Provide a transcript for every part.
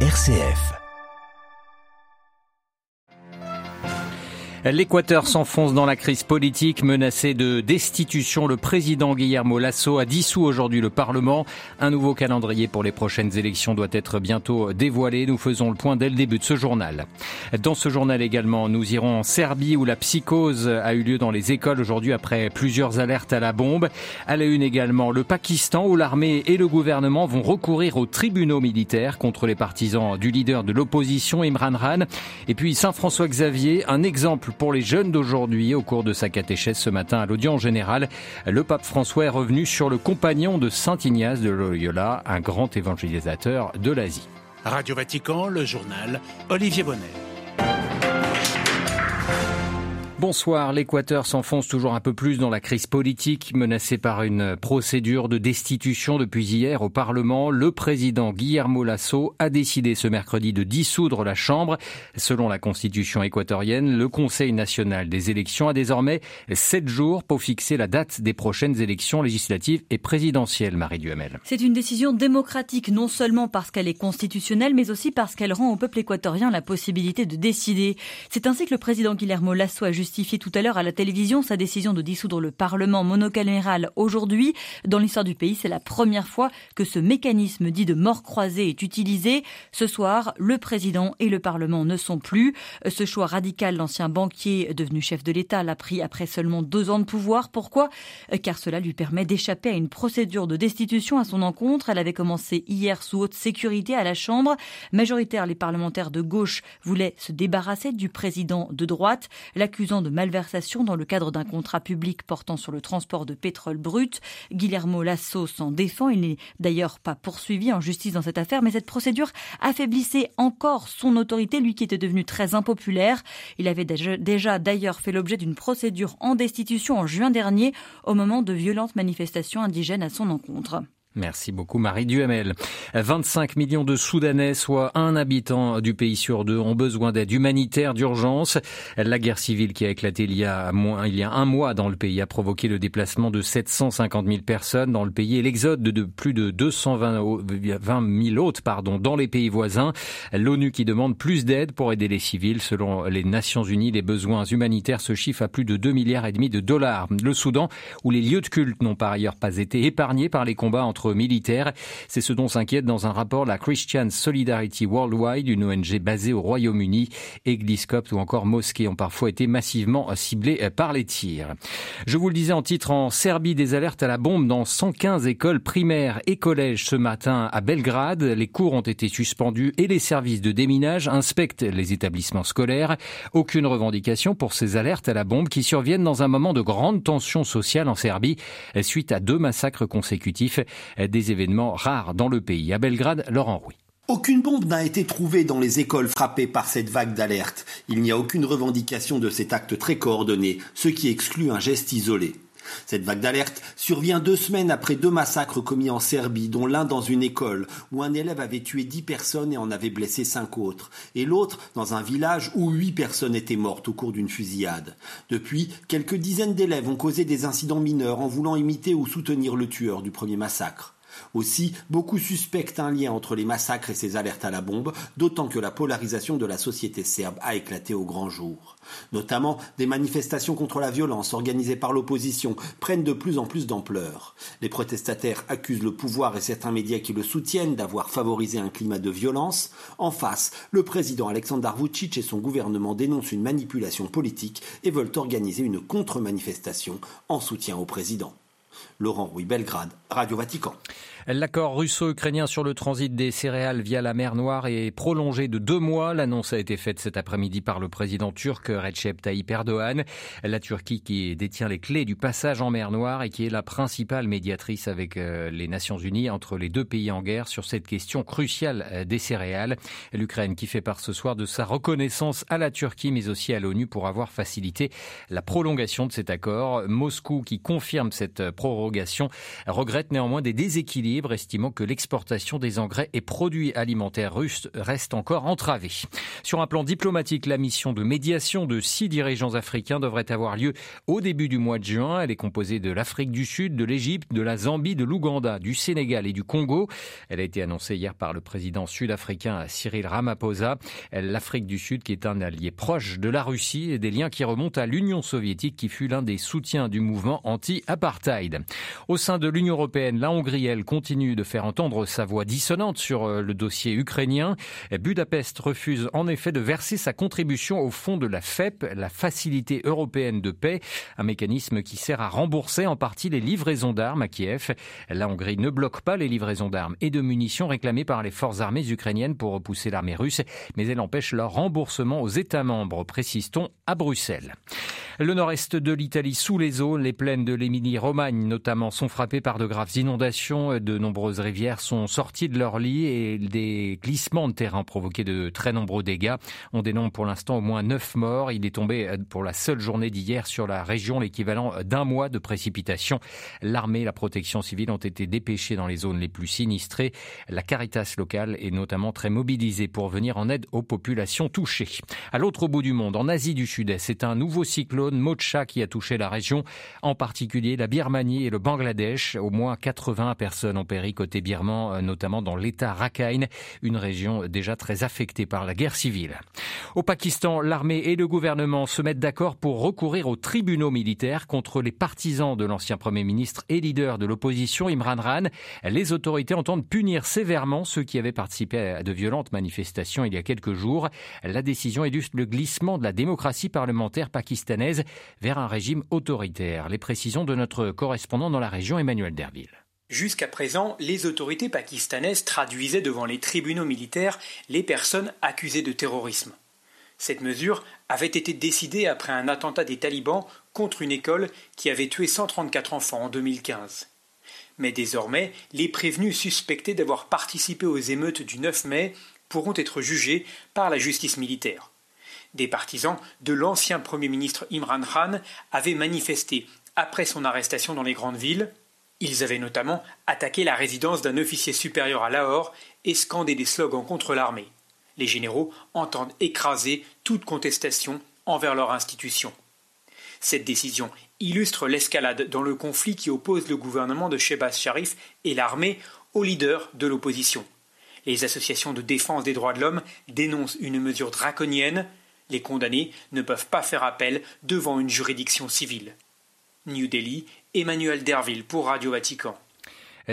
RCF. L'Équateur s'enfonce dans la crise politique menacé de destitution. Le président Guillermo Lasso a dissous aujourd'hui le Parlement. Un nouveau calendrier pour les prochaines élections doit être bientôt dévoilé. Nous faisons le point dès le début de ce journal. Dans ce journal également, nous irons en Serbie où la psychose a eu lieu dans les écoles aujourd'hui après plusieurs alertes à la bombe. À la une également, le Pakistan où l'armée et le gouvernement vont recourir aux tribunaux militaires contre les partisans du leader de l'opposition Imran Khan. Et puis Saint-François-Xavier, un exemple pour les jeunes d'aujourd'hui. Au cours de sa catéchèse ce matin à l'audience générale, le pape François est revenu sur le compagnon de Saint Ignace de Loyola, un grand évangélisateur de l'Asie. Radio Vatican, le journal Olivier Bonnet. Bonsoir. L'Équateur s'enfonce toujours un peu plus dans la crise politique menacée par une procédure de destitution depuis hier au Parlement. Le président Guillermo Lasso a décidé ce mercredi de dissoudre la Chambre. Selon la constitution équatorienne, le Conseil national des élections a désormais sept jours pour fixer la date des prochaines élections législatives et présidentielles. Marie Duhamel. C'est une décision démocratique non seulement parce qu'elle est constitutionnelle, mais aussi parce qu'elle rend au peuple équatorien la possibilité de décider. C'est ainsi que le président Guillermo Lasso a justifié tout à l'heure à la télévision sa décision de dissoudre le Parlement monocaméral aujourd'hui. Dans l'histoire du pays, c'est la première fois que ce mécanisme dit de mort croisée est utilisé. Ce soir, le président et le Parlement ne sont plus. Ce choix radical, l'ancien banquier devenu chef de l'État l'a pris après seulement deux ans de pouvoir. Pourquoi? Car cela lui permet d'échapper à une procédure de destitution à son encontre. Elle avait commencé hier sous haute sécurité à la Chambre. Majoritaire, les parlementaires de gauche voulaient se débarrasser du président de droite, l'accusant de malversation dans le cadre d'un contrat public portant sur le transport de pétrole brut. Guillermo Lasso s'en défend. Il n'est d'ailleurs pas poursuivi en justice dans cette affaire, mais cette procédure affaiblissait encore son autorité, lui qui était devenu très impopulaire. Il avait déjà d'ailleurs fait l'objet d'une procédure en destitution en juin dernier au moment de violentes manifestations indigènes à son encontre. Merci beaucoup Marie Duhamel. 25 millions de Soudanais, soit un habitant du pays sur deux, ont besoin d'aide humanitaire d'urgence. La guerre civile qui a éclaté il y a, moins, il y a un mois dans le pays a provoqué le déplacement de 750 000 personnes dans le pays et l'exode de plus de 220 000 autres pardon, dans les pays voisins. L'ONU qui demande plus d'aide pour aider les civils. Selon les Nations Unies, les besoins humanitaires se chiffrent à plus de 2 milliards et demi de dollars. Le Soudan, où les lieux de culte n'ont par ailleurs pas été épargnés par les combats entre C'est ce dont s'inquiète dans un rapport la Christian Solidarity Worldwide, une ONG basée au Royaume-Uni. Églises coptes ou encore mosquées ont parfois été massivement ciblées par les tirs. Je vous le disais en titre, en Serbie, des alertes à la bombe dans 115 écoles primaires et collèges ce matin à Belgrade. Les cours ont été suspendus et les services de déminage inspectent les établissements scolaires. Aucune revendication pour ces alertes à la bombe qui surviennent dans un moment de grande tension sociale en Serbie suite à deux massacres consécutifs des événements rares dans le pays. À Belgrade, Laurent Rouy. Aucune bombe n'a été trouvée dans les écoles frappées par cette vague d'alerte. Il n'y a aucune revendication de cet acte très coordonné, ce qui exclut un geste isolé. Cette vague d'alerte survient deux semaines après deux massacres commis en Serbie, dont l'un dans une école où un élève avait tué dix personnes et en avait blessé cinq autres, et l'autre dans un village où huit personnes étaient mortes au cours d'une fusillade. Depuis, quelques dizaines d'élèves ont causé des incidents mineurs en voulant imiter ou soutenir le tueur du premier massacre. Aussi, beaucoup suspectent un lien entre les massacres et ces alertes à la bombe, d'autant que la polarisation de la société serbe a éclaté au grand jour. Notamment, des manifestations contre la violence organisées par l'opposition prennent de plus en plus d'ampleur. Les protestataires accusent le pouvoir et certains médias qui le soutiennent d'avoir favorisé un climat de violence. En face, le président Aleksandar Vucic et son gouvernement dénoncent une manipulation politique et veulent organiser une contre-manifestation en soutien au président. Laurent Rouy Belgrade, Radio Vatican. L'accord russo-ukrainien sur le transit des céréales via la mer Noire est prolongé de deux mois. L'annonce a été faite cet après-midi par le président turc Recep Tayyip Erdogan. La Turquie qui détient les clés du passage en mer Noire et qui est la principale médiatrice avec euh, les Nations Unies entre les deux pays en guerre sur cette question cruciale euh, des céréales. L'Ukraine qui fait part ce soir de sa reconnaissance à la Turquie mais aussi à l'ONU pour avoir facilité la prolongation de cet accord. Moscou qui confirme cette prorogation regrette néanmoins des déséquilibres l'équilibre, estimant que l'exportation des engrais et produits alimentaires russes reste encore entravée. Sur un plan diplomatique, la mission de médiation de six dirigeants africains devrait avoir lieu au début du mois de juin. Elle est composée de l'Afrique du Sud, de l'Égypte, de la Zambie, de l'Ouganda, du Sénégal et du Congo. Elle a été annoncée hier par le président sud-africain Cyril Ramaphosa. L'Afrique du Sud qui est un allié proche de la Russie et des liens qui remontent à l'Union soviétique qui fut l'un des soutiens du mouvement anti-apartheid. Au sein de l'Union européenne, la Hongrie, elle, continue de faire entendre sa voix dissonante sur euh, le dossier ukrainien. Budapest refuse en effet de verser sa contribution au fonds de la FEP, la Facilité européenne de paix, un mécanisme qui sert à rembourser en partie les livraisons d'armes à Kiev. La Hongrie ne bloque pas les livraisons d'armes et de munitions réclamées par les forces armées ukrainiennes pour repousser l'armée russe, mais elle empêche leur remboursement aux États membres, précise-t-on à Bruxelles. Le nord-est de l'Italie sous les eaux, les plaines de l'Émilie-Romagne notamment sont frappées par de graves inondations. De nombreuses rivières sont sorties de leur lit et des glissements de terrain ont provoqué de très nombreux dégâts. On dénombre pour l'instant au moins neuf morts. Il est tombé euh, pour la seule journée d'hier sur la région l'équivalent d'un mois de précipitations. L'armée et la protection civile ont été dépêchés dans les zones les plus sinistrées. La Caritas locale est notamment très mobilisée pour venir en aide aux populations touchées. À l'autre bout du monde, en Asie du Sud-Est, c'est un nouveau cyclone Mocha qui a touché la région, en particulier la Birmanie et le Bangladesh. Au moins 80 personnes ont péri côté birman, euh, notamment dans l'État Rakhine, une région déjà très affectée par la guerre civile. Au Pakistan, l'armée et le gouvernement se mettent d'accord pour recourir aux tribunaux militaires contre les partisans de l'ancien Premier ministre et leader de l'opposition Imran Khan. Les autorités entendent punir sévèrement ceux qui avaient participé à de violentes manifestations il y a quelques jours. La décision illustre le glissement de la démocratie parlementaire pakistanaise vers un régime autoritaire. Les précisions de notre correspondant dans la région, Emmanuel Derville. Jusqu'à présent, les autorités pakistanaises traduisaient devant les tribunaux militaires les personnes accusées de terrorisme. Cette mesure avait été décidée après un attentat des talibans contre une école qui avait tué 134 enfants en 2015. Mais désormais, les prévenus suspectés d'avoir participé aux émeutes du 9 mai pourront être jugés par la justice militaire. Des partisans de l'ancien Premier ministre Imran Khan avaient manifesté après son arrestation dans les grandes villes. Ils avaient notamment attaqué la résidence d'un officier supérieur à Lahore et scandé des slogans contre l'armée. Les généraux entendent écraser toute contestation envers leur institution. Cette décision illustre l'escalade dans le conflit qui oppose le gouvernement de Shehbaz Sharif et l'armée aux leaders de l'opposition. Les associations de défense des droits de l'homme dénoncent une mesure draconienne les condamnés ne peuvent pas faire appel devant une juridiction civile. New Delhi, Emmanuel Derville pour Radio Vatican.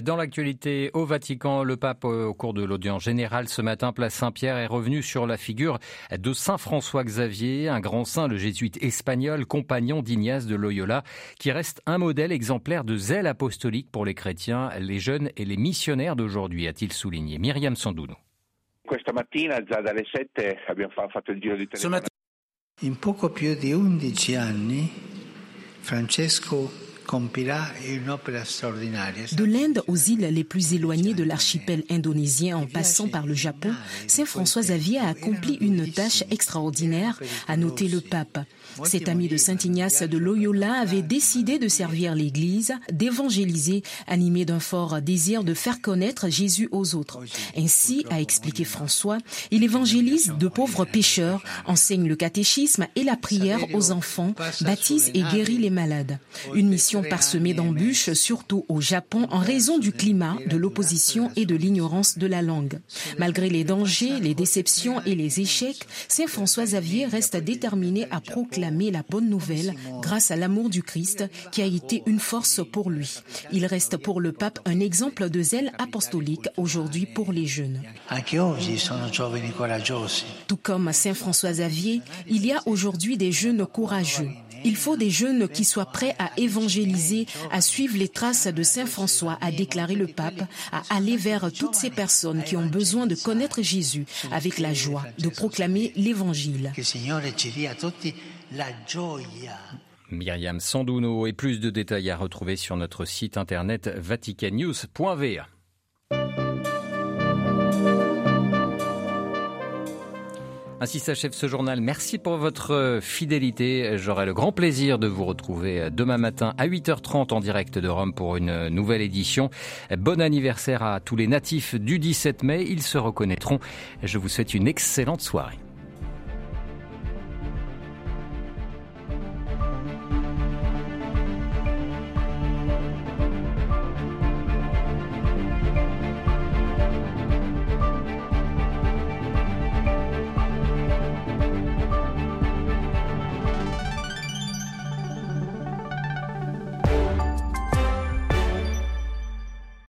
Dans l'actualité au Vatican, le pape, euh, au cours de l'audience générale ce matin, place Saint-Pierre, est revenu sur la figure de Saint François Xavier, un grand saint, le jésuite espagnol, compagnon d'Ignace de Loyola, qui reste un modèle exemplaire de zèle apostolique pour les chrétiens, les jeunes et les missionnaires d'aujourd'hui, a-t-il souligné. Myriam Sandouno. Questa mattina già dalle 7 abbiamo fatto il giro di telefono. In poco più di 11 anni Francesco De l'Inde aux îles les plus éloignées de l'archipel indonésien en passant par le Japon, Saint François Xavier a accompli une tâche extraordinaire, a noté le pape. Cet ami de Saint Ignace de Loyola avait décidé de servir l'Église, d'évangéliser, animé d'un fort désir de faire connaître Jésus aux autres. Ainsi, a expliqué François, il évangélise de pauvres pécheurs, enseigne le catéchisme et la prière aux enfants, baptise et guérit les malades. Parsemée d'embûches, surtout au Japon, en raison du climat, de l'opposition et de l'ignorance de la langue. Malgré les dangers, les déceptions et les échecs, Saint François Xavier reste déterminé à proclamer la bonne nouvelle grâce à l'amour du Christ qui a été une force pour lui. Il reste pour le pape un exemple de zèle apostolique aujourd'hui pour les jeunes. Tout comme Saint François Xavier, il y a aujourd'hui des jeunes courageux. Il faut des jeunes qui soient prêts à évangéliser, à suivre les traces de Saint François, a déclaré le pape, à aller vers toutes ces personnes qui ont besoin de connaître Jésus avec la joie, de proclamer l'évangile. Myriam Sanduno et plus de détails à retrouver sur notre site internet vaticannews.va. Ainsi s'achève ce journal. Merci pour votre fidélité. J'aurai le grand plaisir de vous retrouver demain matin à 8h30 en direct de Rome pour une nouvelle édition. Bon anniversaire à tous les natifs du 17 mai. Ils se reconnaîtront. Je vous souhaite une excellente soirée.